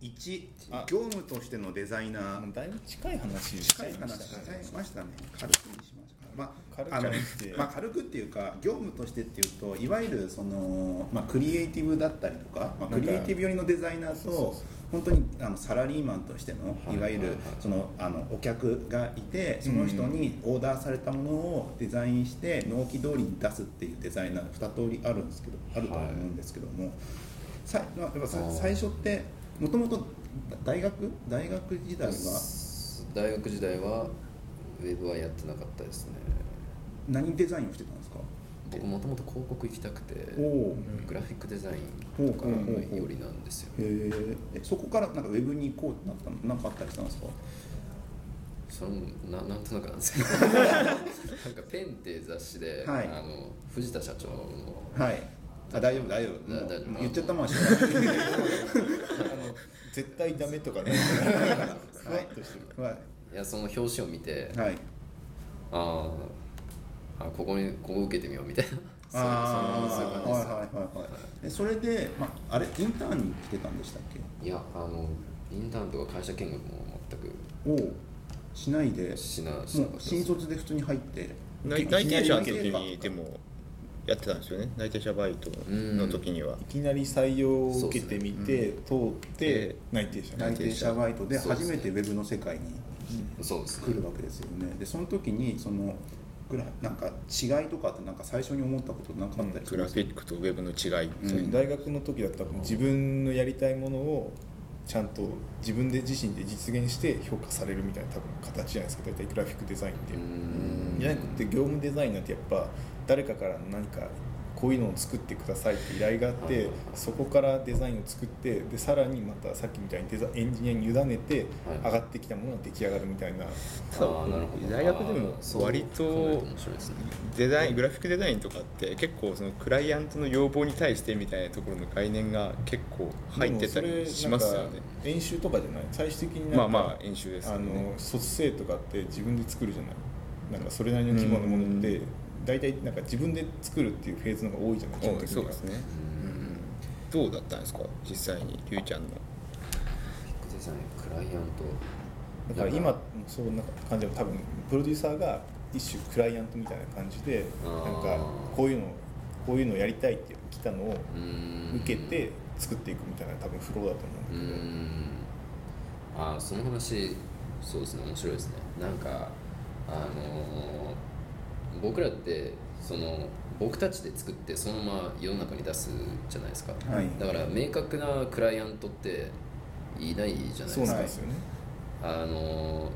1あ。業務としてのデザイナー。だいぶ近い話しちゃ近いいました話しちゃいねましたね。軽くにしましたまあ軽くあまあ、軽くっていうか業務としてっていうといわゆるその、まあ、クリエイティブだったりとか、まあ、クリエイティブ寄りのデザイナーと本当にあのサラリーマンとしてのはい。いわゆるはい。はいそのあのお客がいてその人にオーダーされたものをデザインして納期通りに出すっていうデザイナー2通りあるんですけどあると思うんですけども、さまあやっぱ最初ってもともと大学？大学時代は？大学時代はウェブはやってなかったですね。何デザインをしてたんですか？僕もともと広告行きたくてグラフィックデザインとかよりなんですよ。へえ。そこからなんかウェブに行こうってなったの何かあったりしたんですか？それもななんとなくなんですけど なんかペンっていう雑誌で、はい。あの藤田社長のはいあ大丈夫大丈夫。もうだ大丈夫。言っちゃったもんはしょうがないあの絶対ダメとかね。ふわっとしてる。はい。やその表紙を見て、いはい。あーあここにここ受けてみようみたいな。あそういうそういう感じです、あはいはいはい。はい。えそれで、まあ、あれインターンに来てたんでしたっけ？いやあのインターンとか会社見学も全く。おおしないで。しなしなもう新卒で普通に入って。内内定者の時いきなりにでもやってたんですよね。内定者バイトの時には。いきなり採用を受けてみて、通って内定者内定者バイトで初めてウェブの世界に来るわけですよね。でその時にそのグラなんか違いとかってなんか最初に思ったことなかったりしグラフィックとウェブの違いみたいな、大学の時だったら自分のやりたいものをちゃんと自分で自身で実現して評価されるみたいな多分形じゃないですか大体グラフィックデザインって。うーん。じゃなくて業務デザインなんてやっぱ誰かから何かこういうのを作ってくださいって依頼があってそこからデザインを作ってでさらにまたさっきみたいにデザエンジニアに委ねてはい。上がってきたものが出来上がるみたいな、あーなるほど。大学でも割とデザイングラフィックデザインとかって結構そのクライアントの要望に対してみたいなところの概念が結構入ってたりしますよね。演習とかじゃない？最終的になんかまあまあ演習ですよあねの卒生とかって自分で作るじゃない？なんかそれなりの規模のものって大体なんか自分で作るっていうフェーズの方が多いじゃない基本うん的には。そうですね、うん、どうだったんですか？実際にりゅうちゃんの。グラフィックライアント。だから今そうな感じで多分プロデューサーが一種クライアントみたいな感じでなんかこういうのこういうのやりたいって来たのを受けて作っていくみたいな多分フローだと思うんだけど。ん。あーその話そうですね。面白いですね。なんかあのー僕らってその僕たちで作ってそのまま世の中に出すじゃないですか、はい。だから明確なクライアントっていないじゃないですか。ね。あの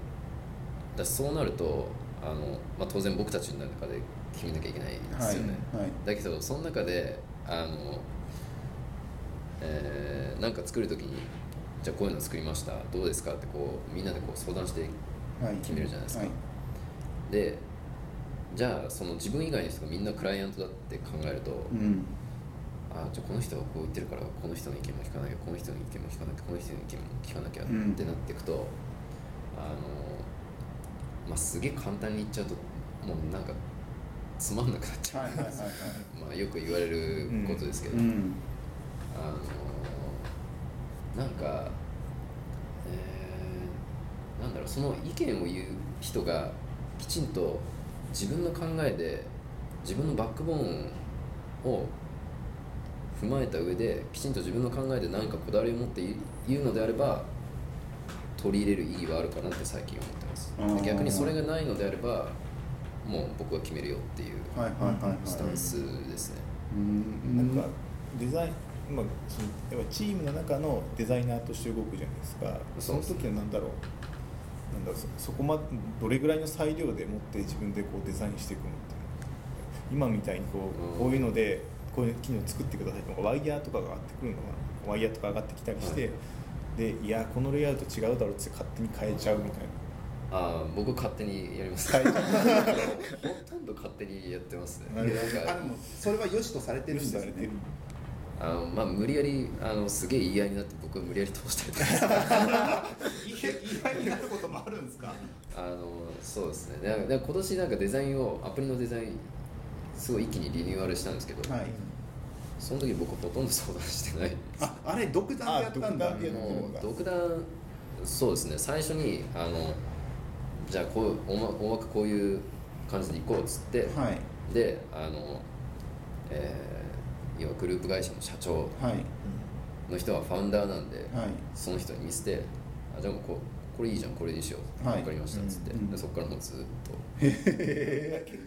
だそうなるとあの、まあ、当然僕たちの中で決めなきゃいけないですよね、はい。だけどその中であの、えーなんか作る時にじゃあこういうの作りました。どうですか？ってこうみんなでこう相談してはい。決めるじゃないですか、はい。でじゃあその自分以外の人がみんなクライアントだって考えると、うん。あじゃあこの人がこう言ってるからこの人の意見も聞かなきゃこの人の意見も聞かなきゃこの人の意見も聞かなきゃうん。ってなっていくと、あのまあすげえ簡単に言っちゃうともうなんかつまんなくなっちゃう、まあよく言われることですけど、うん。あのなんか、えーなんだろうその意見を言う人がきちんと自分の考えで自分のバックボーンを踏まえた上できちんと自分の考えで何かこだわりを持って言うのであれば取り入れる意義はあるかなって最近思ってます。逆にそれがないのであればもう僕は決めるよっていうスタンスですね、うん。なんかデザイン、まあ、そのやっぱチームの中のデザイナーとして動くじゃないですか。その時は何だろうなんだろうそそこまでどれぐらいの裁量で持って自分でこうデザインしていくのって今みたいにこう,、うん。こういうのでこういう機能作ってくださいとかワイヤーとかが上がってくるのがワイヤーとか上がってきたりして、でいやこのレイアウト違うだろうって勝手に変えちゃうみたいな。ああ僕勝手にやります。変えちゃう。ほとんど勝手にやってますね。なんかあでもそれは良しとされてるんですね。されてるあのまあ無理やりあのすげえ言い合いになって僕は無理やり通したりとか意外になることもあるんですかあのそうですね。だから今年なんかデザインをアプリのデザインすごい一気にリニューアルしたんですけど、はい。その時僕ほとんど相談してない。ああれ独断でやったんだ。あ独断そうですね。最初にあのじゃあこう大ま大枠こういう感じで行こうっつって、はい。であの、えー、要はグループ会社の社長はい。の人はファウンダーなんで、はい。その人に見せてあじゃあもうここれいいじゃんこれにしよう、はい。分かりましたっつって、うん。でそこからもうずっと。結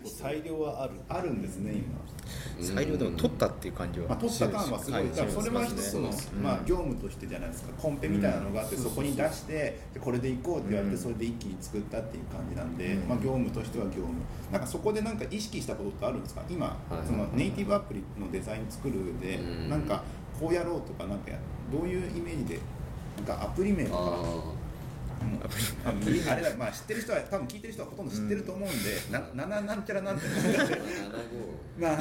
構裁量はあるあるんですね今。裁量でも取ったっていう感じはまあ、取った感はすごい、はいだからそれは一つの、まあ、業務としてじゃないですか。コンペみたいなのがあって、そこに出してでこれで行こうって言われて、うん。それで一気に作ったっていう感じなんで、うん。まあ、業務としては業務。なんかそこでなんか意識したことってあるんですか？今、はい。そのネイティブアプリのデザイン作る上で、うん。なんかこうやろうとかなんかやどういうイメージでなんかアプリ名とかあれだまあ知ってる人は多分聞いてる人はほとんど知ってると思うんで、なななんちゃらなんて。あ75まあ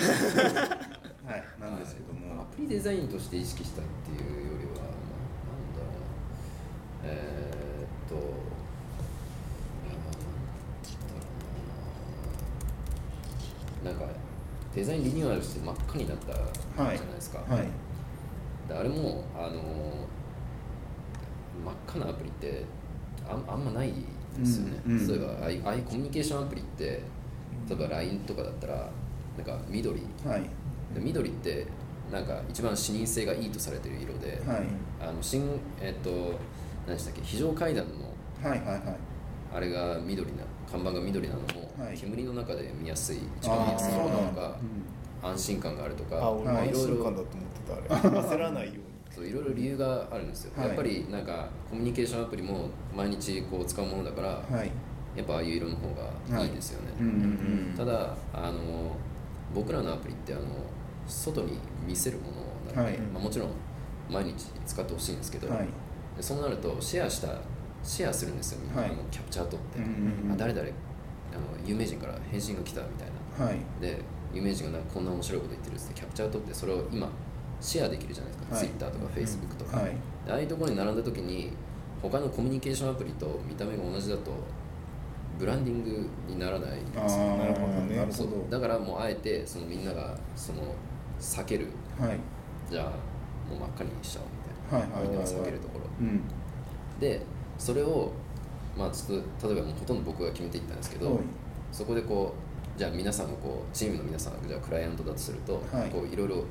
はいなんですけども、アプリデザインとして意識したっていうよりは、まあ、なんだろう。なえー、っとなんかデザインリニューアルして真っ赤になったじゃないですか、はい。であれもあの真っ赤なアプリってあんあんまないですよね、うんうん。例えばああいうああいうコミュニケーションアプリって例えば LINE とかだったらなんか緑。はい。で緑ってなんか一番視認性がいいとされてる色で、はい。あの新えっと何でしたっけ？非常階段のはいはいはい。あれが緑な看板が緑なのも、はい。煙の中で見やすい一番見やすいあー色なのか安心感があるとかあ俺もはい。安心感だと思ってたあれ。焦らないようにそういろいろ理由があるんですよ、はい。やっぱりなんかコミュニケーションアプリも毎日こう使うものだから、はい。やっぱああいう色の方がいいですよね、うんうんただあの僕らのアプリってあの外に見せるものなので、はい。まあ、もちろん毎日使ってほしいんですけど、はい。でそうなるとシェアしたシェアするんですよみんな、はい。キャプチャー取って、うんうんうん。あ誰々あの有名人から返信が来たみたいな。はい。で有名人がなんかこんな面白いこと言ってるっつってキャプチャー取ってそれを今シェアできるじゃないですか、はい。Twitter とか Facebook とか、はい。でああいうところに並んだ時に他のコミュニケーションアプリと見た目が同じだとブランディングにならないですよ。ーなるほどね。なるほどだからもうあえてそのみんながその避ける。はい。じゃあもう真っ赤にしちゃおうみたいな、はいはい。みんなが避けるところ。うん。でそれをまあちょっと例えばもうほとんど僕が決めていったんですけど、はい。そこでこうじゃあ皆さんがこうチームの皆さんがじゃあクライアントだとすると、はい。こういろいろ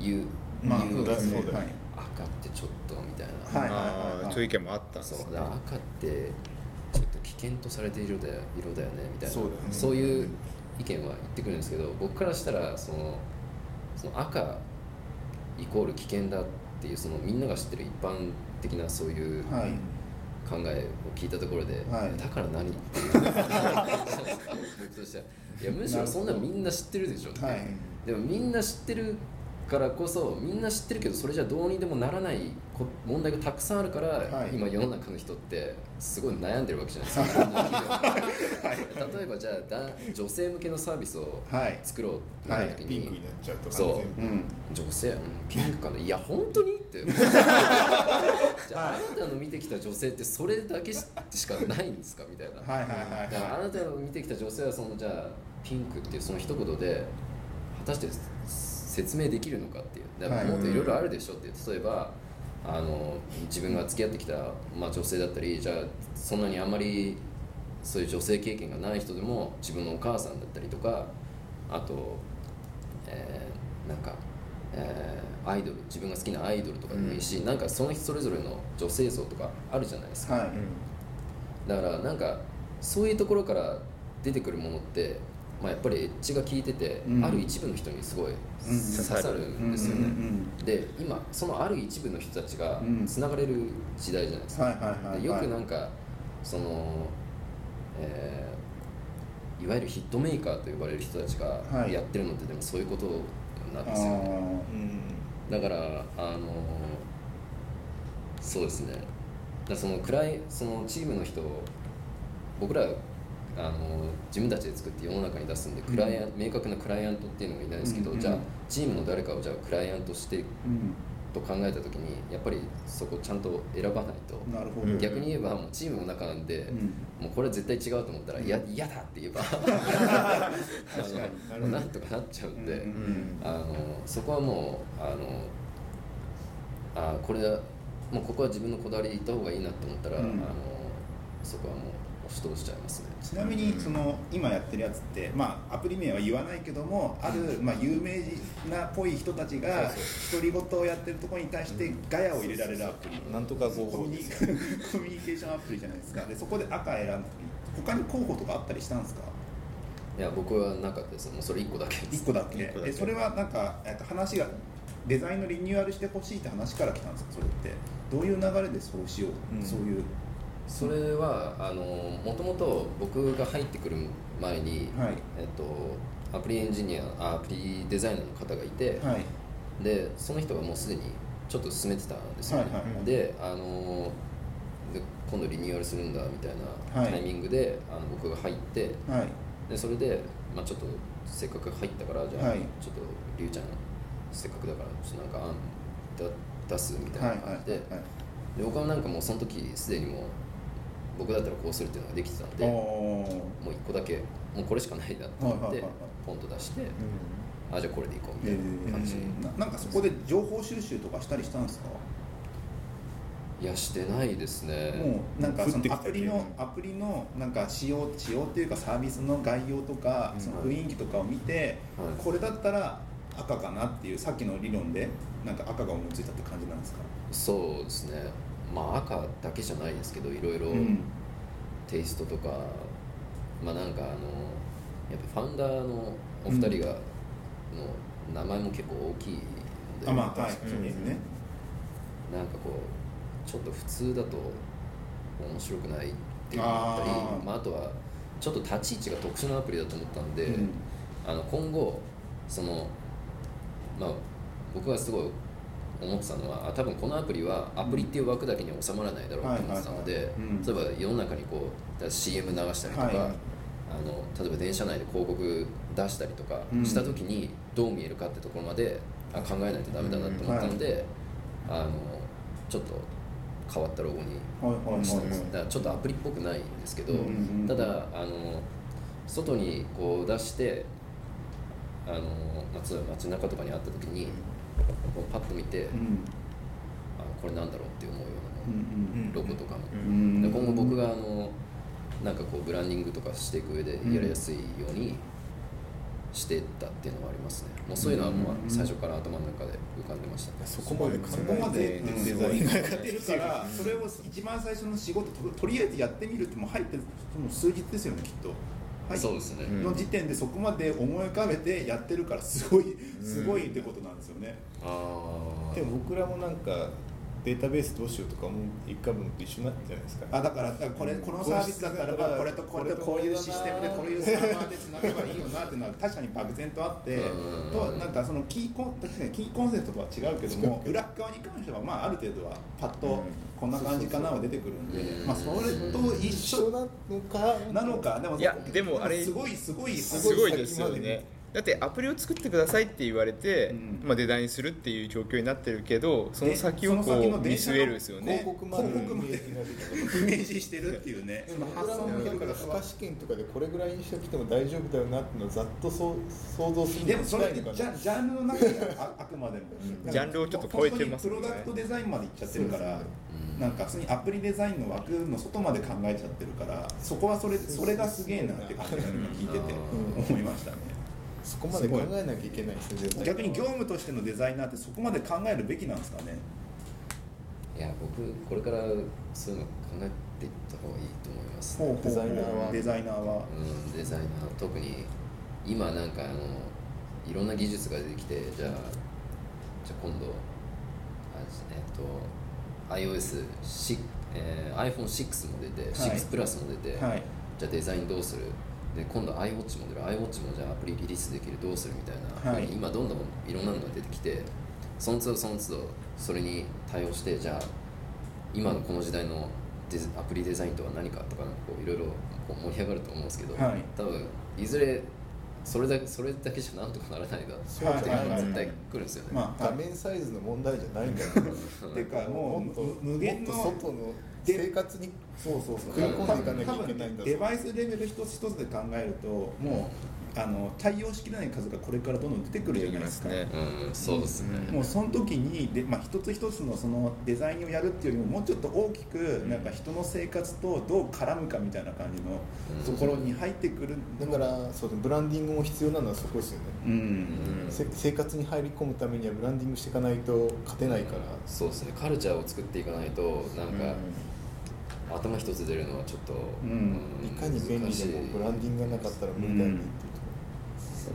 言う、まあ言うんですね。そうだよはい。赤ってちょっとみたいな、はいああそういう意見もあったんですね。そうだ赤ってちょっと危険とされている色だよ色だよねみたいな。そうね。そういう意見は言ってくるんですけど僕からしたらそのその赤イコール危険だっていうそのみんなが知ってる一般的なそういうはい。考えを聞いたところで、はい。だから何っていう僕としてはいやむしろそんなみんな知ってるでしょはい。でもみんな知ってるからこそみんな知ってるけどそれじゃどうにでもならないこ問題がたくさんあるから、はい。今世の中の人ってすごい悩んでるわけじゃないですか。例えばじゃあだ女性向けのサービスをはい。作ろうってなった時に、ピンクになっちゃうとそう。うん。女性、うん、ピンクかな？いや本当に？って。じゃあ、あなたの見てきた女性ってそれだけししかないんですか？みたいな、はいはいはい。だからあなたの見てきた女性はそのじゃあピンクっていうその一言で果たして説明できるのかっていう。だからもっといろいろあるでしょって例えばあの自分が付き合ってきた、まあ、女性だったりじゃあそんなにあんまりそういう女性経験がない人でも自分のお母さんだったりとかあと、えーなんか、えーアイドル自分が好きなアイドルとかでもいいし、なんかその人それぞれの女性像とかあるじゃないですか、はい。だからなんかそういうところから出てくるものって、まあ、やっぱりエッジが効いてて、うん。ある一部の人にすごい刺さるんですよね、うんうんで今そのある一部の人たちがうん。つながれる時代じゃないですか、はいはいはいはい。でよくなんかその、えーいわゆるヒットメーカーと呼ばれる人たちがはい。やってるのってでもそういうことなんあですよ、うんだからあのそうですね。だそのクライそのチームの人を僕らあの自分たちで作って世の中に出すんでクライアン、明確なクライアントっていうのがいないですけど、うんうん。じゃあチームの誰かをじゃあクライアントしてと考えた時にやっぱりそこちゃんと選ばないと。なるほど、逆に言えばもうチームの中なんで、うん。もうこれ絶対違うと思ったら「いや嫌だ」って言えば 確かあのなんとかなっちゃうんで、うんあのそこはもうあのあこれもうここは自分のこだわりでいった方がいいなと思ったら、うん。あのそこはもう押し通しちゃいますね。ちなみにその今やってるやつって、まあ、アプリ名は言わないけどもある、まあ、有名人なっぽい人たちが独り言をやってるところに対してガヤを入れられるアプリ。なんとか合法コミュニです コミュニケーションアプリじゃないですか。でそこで赤選んだ。時他に候補とかあったりしたんですか？いや僕はなかったです。もうそれ1個だけです。1個だけ。一個だけ。えそれはなんかえっと話がデザインのリニューアルしてほしいって話から来たんですかそれって。どういう流れでそうしよう、うん。そういうそれはあのもともと僕が入ってくる前に、はい。えっと、アプリエンジニアあアプリデザイナーの方がいて、はい。でその人がもうすでにちょっと進めてたんですよ、はいはいはい。であので今度リニューアルするんだみたいなはい。タイミングで、あの僕が入ってはい。でそれで、まあ、ちょっとせっかく入ったからじゃあ、はい。ちょっとりゅうちゃんせっかくだからちょっとなんか案だ出すみたはいいな感じで,、はい。で僕はなんかもうその時すでにもう僕だったらこうするっていうのができてたんでもう一個だけもうこれしかないなと思ってはいはいはい。はいポンと出して、あじゃあこれでいこうみえたいな感じ、ーななんかそこで情報収集とかしたりしたんですか、いやしてないですね。もうなんかそのアプリのアプリのなんか仕様仕様っていうかサービスの概要とか、うん。その雰囲気とかを見て、はい。これだったら赤かなっていうさっきの理論でなんか赤が思いついたって感じなんですか、そうですねまあ赤だけじゃないですけどいろいろうん。テイストとか、まあなんかあのやっぱファウンダーのお二人が、の名前も結構大きいので、あまあはいうんそうですね、なんかこうちょっと普通だと面白くないっていうのがあったりまあ、あとはちょっと立ち位置が特殊なアプリだと思ったんで、うん。あの今後そのまあ僕がすごい思ってたのはあ多分このアプリはアプリっていう枠だけに収まらないだろうと思ってたのではいはいはい。うん。例えば世の中にこうだ CM 流したりとか、はい。はいあの例えば電車内で広告出したりとかうん。した時にどう見えるかってところまであ考えないとダメだなと思ったので、あのちょっと変わったロゴにはいはいはいしたんですだからちょっとアプリっぽくないんですけど、うんうんうんただあの外にこう出してあの街街中とかにあった時にこうパッと見て、うん。あこれなんだろうって思うよううなもの、んロゴとかも、うん。で今後僕があのなんかこうブランディングとかしていく上でやりやすいようにしてったっていうのはありますね。もうそういうのはもううん最初から頭の中で浮かんでましたね。そこまで考そこまでデザインがやってるからそれを一番最初の仕事ととりあえずやってみるってもう入ってその数日ですよねきっと。はいそうですね、うんの時点でそこまで思い浮かべてやってるからすごいすごいってことなんですよね。ああでも僕らもなんかデータベースどうしようとかも一回分と一緒なんじゃないですか？あだからこれこのサービスだったらばこれとこれとこういうシステムでこういうサーバーでつなげばいいよなっていうのは確かに漠然とあってうんとなんかそのキーコン確かにキーコンセプトとは違うけども裏側に関してはまあある程度はパッとこんな感じかなは出てくるんでうんまあそれと一緒なのかなのかでもいやでもあれすごいすごいすごいですよねだってアプリを作ってくださいって言われて、うん。まあ、デザインするっていう状況になってるけどその先をこう見据えるですよね。広告までイメージしてるっていうね。でも僕らもだから負荷試験とかでこれぐらいにしてきても大丈夫だよなっていうのをざっとそう想像するでもそれジャジャンルの中でああくまでも。ジャンルをちょっと超えてますもんね。本当にプロダクトデザインまでいっちゃってるからうん。なんか普通にアプリデザインの枠の外まで考えちゃってるからそこはそれそれがすげえなって感じが今聞いててうん思いましたねそこまで考えなきゃいけないですね逆に業務としてのデザイナーってそこまで考えるべきなんですかね。いや僕これからそういうの考えていった方がいいと思います、ほうほうデザイナーは。デザイナーは。うん、デザイナー特に今なんかあのいろんな技術が出てきてじゃあじゃあ今度あえっと iOS6、えー iPhone6 も出て、はい。6プラスも出て、はい。じゃあデザインどうする？で今度 iWatch も出る iWatch もじゃあアプリリリースできるどうするみたいな、はい。今どんどんいろんなのが出てきてその都度その都度それに対応してじゃあ今のこの時代のデザアプリデザインとは何かとかこういろいろこう盛り上がると思うんですけど、はい。多分いずれそれだけそれだけじゃなんとかならないだっていうはいはいはいのが絶対来るんですよね、まあ画面サイズの問題じゃないんだよ ていう。かもう無限のもっと外の生活にそうそうそう。食い込んでいかなきゃいけないんだ多分デバイスレベル一つ一つで考えるともうあの対応しきれない数がこれからどんどん出てくるじゃないですか。そうですね、もうその時にで、まあ、一つ一つのそのデザインをやるっていうよりももうちょっと大きくなんか人の生活とどう絡むかみたいな感じのところに入ってくるだからそうブランディングも必要なのはそこですよね、うん、うん。せ生活に入り込むためにはブランディングしていかないと勝てないから、そうですね。カルチャーを作っていかないとなんか、頭一つ出るのはちょっと、ん。いかに便利でもブランディングがなかったら無理だよねっていうと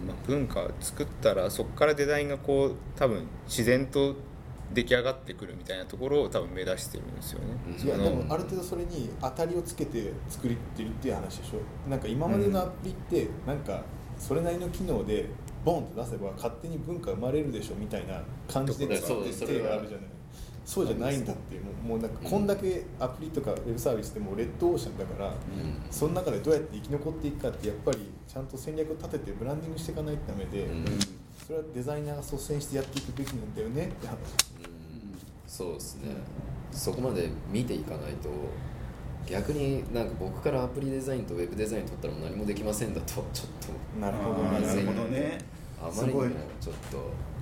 まあ、文化を作ったらそこからデザインがこう多分自然と出来上がってくるみたいなところを多分目指してるんですよね。うん。いやでもある程度それに当たりをつけて作りってるっていう話でしょなんか今までのアプリってなんかそれなりの機能でボンと出せば勝手に文化生まれるでしょみたいな感じで作ってる手があるじゃないそうじゃないんだっていうもうもうなんかこんだけアプリとかウェブサービスってもうレッドオーシャンだから、うん。その中でどうやって生き残っていくかってやっぱりちゃんと戦略を立ててブランディングしていかないとダメで、うん。それはデザイナーが率先してやっていくべきなんだよねって話うん。そうですね。そこまで見ていかないと逆になんか僕からアプリデザインとウェブデザイン取ったらもう何もできませんだとちょっと。なるほどね。なるほどねあまりにもちょっとき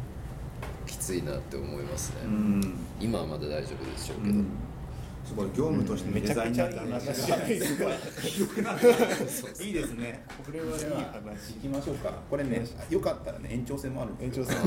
ついなって思いますね、うん。今はまだ大丈夫でしょうけど、うん。すごい業務としてのデザイナーって話がすごい広くなっていいで すね。これはいい話。行きましょうか。これねよかったらね延長戦もあるんですよ延長戦